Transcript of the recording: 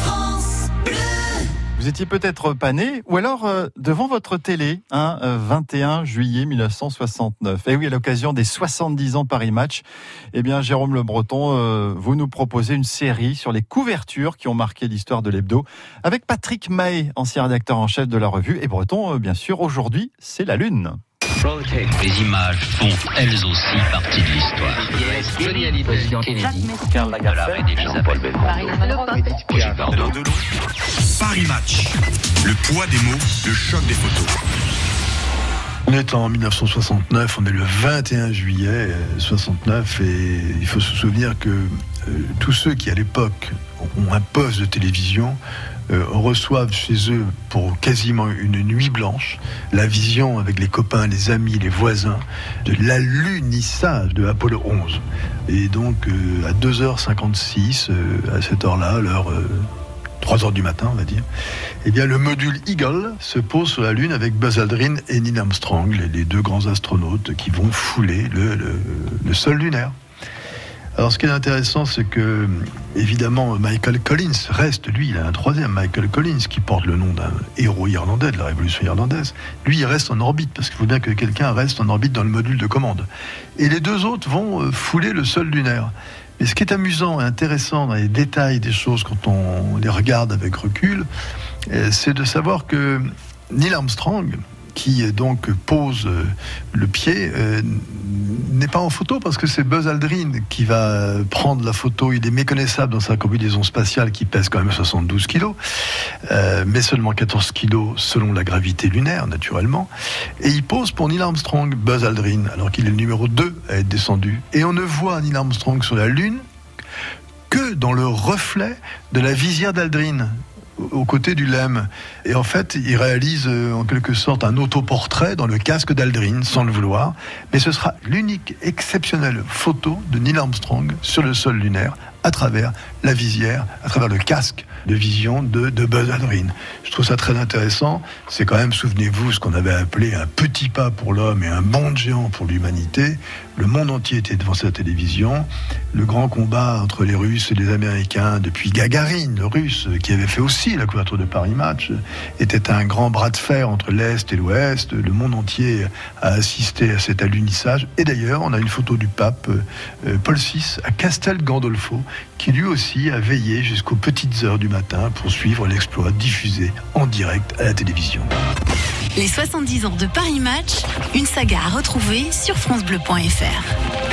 France. Vous étiez peut-être pas né, ou alors euh, devant votre télé, hein, 21 juillet 1969. Et oui, à l'occasion des 70 ans Paris Match, eh bien Jérôme Le Breton, euh, vous nous proposez une série sur les couvertures qui ont marqué l'histoire de l'hebdo, avec Patrick Mahé, ancien rédacteur en chef de la revue, et Breton, euh, bien sûr, aujourd'hui, c'est la Lune. Les images font elles aussi partie de l'histoire. Johnny Hallyday, Président Kennedy, Karl Lagerfeld, Elisabeth Paris Match. Le poids des mots, le choc des photos. On est en 1969, on est le 21 juillet 69 et il faut se souvenir que tous ceux qui à l'époque ont un poste de télévision euh, reçoivent chez eux pour quasiment une nuit blanche la vision avec les copains, les amis, les voisins de l'alunissage de Apollo 11. Et donc euh, à 2h56, euh, à cette heure-là, l'heure 3 heures du matin, on va dire, eh bien, le module Eagle se pose sur la Lune avec Buzz Aldrin et Neil Armstrong, les, deux grands astronautes qui vont fouler le, le- le sol lunaire. Alors, ce qui est intéressant, c'est que, évidemment, Michael Collins reste, lui, il a un troisième, Michael Collins, qui porte le nom d'un héros irlandais de la Révolution irlandaise. Lui, il reste en orbite, parce qu'il faut bien que quelqu'un reste en orbite dans le module de commande. Et les deux autres vont euh, fouler le sol lunaire. Mais ce qui est amusant et intéressant dans les détails des choses quand on les regarde avec recul, euh, c'est de savoir que Neil Armstrong, qui euh, donc pose euh, le pied, euh, n'est pas en photo parce que c'est Buzz Aldrin qui va prendre la photo. Il est méconnaissable dans sa combinaison spatiale qui pèse quand même 72 kilos, mais seulement 14 kilos selon la gravité lunaire, naturellement. Et il pose pour Neil Armstrong, Buzz Aldrin, alors qu'il est le numéro 2 à être descendu. Et on ne voit Neil Armstrong sur la Lune que dans le reflet de la visière d'Aldrin aux côtés du LEM. Et en fait, il réalise euh, en quelque sorte un autoportrait dans le casque d'Aldrin, sans le vouloir. Mais ce sera l'unique exceptionnelle photo de Neil Armstrong sur le sol lunaire à travers la visière, à travers le casque de vision de, Buzz Aldrin. Je trouve ça très intéressant. C'est quand même, souvenez-vous, ce qu'on avait appelé un petit pas pour l'homme et un bond géant pour l'humanité. Le monde entier était devant sa télévision. Le grand combat entre les Russes et les Américains, depuis Gagarine, le Russe, qui avait fait aussi la couverture de Paris Match, était un grand bras de fer entre l'Est et l'Ouest. Le monde entier a assisté à cet alunissage. Et d'ailleurs, on a une photo du pape euh, Paul VI à Castel Gandolfo, qui lui aussi a veillé jusqu'aux petites heures du matin pour suivre l'exploit diffusé en direct à la télévision. Les 70 ans de Paris Match, une saga à retrouver sur FranceBleu.fr.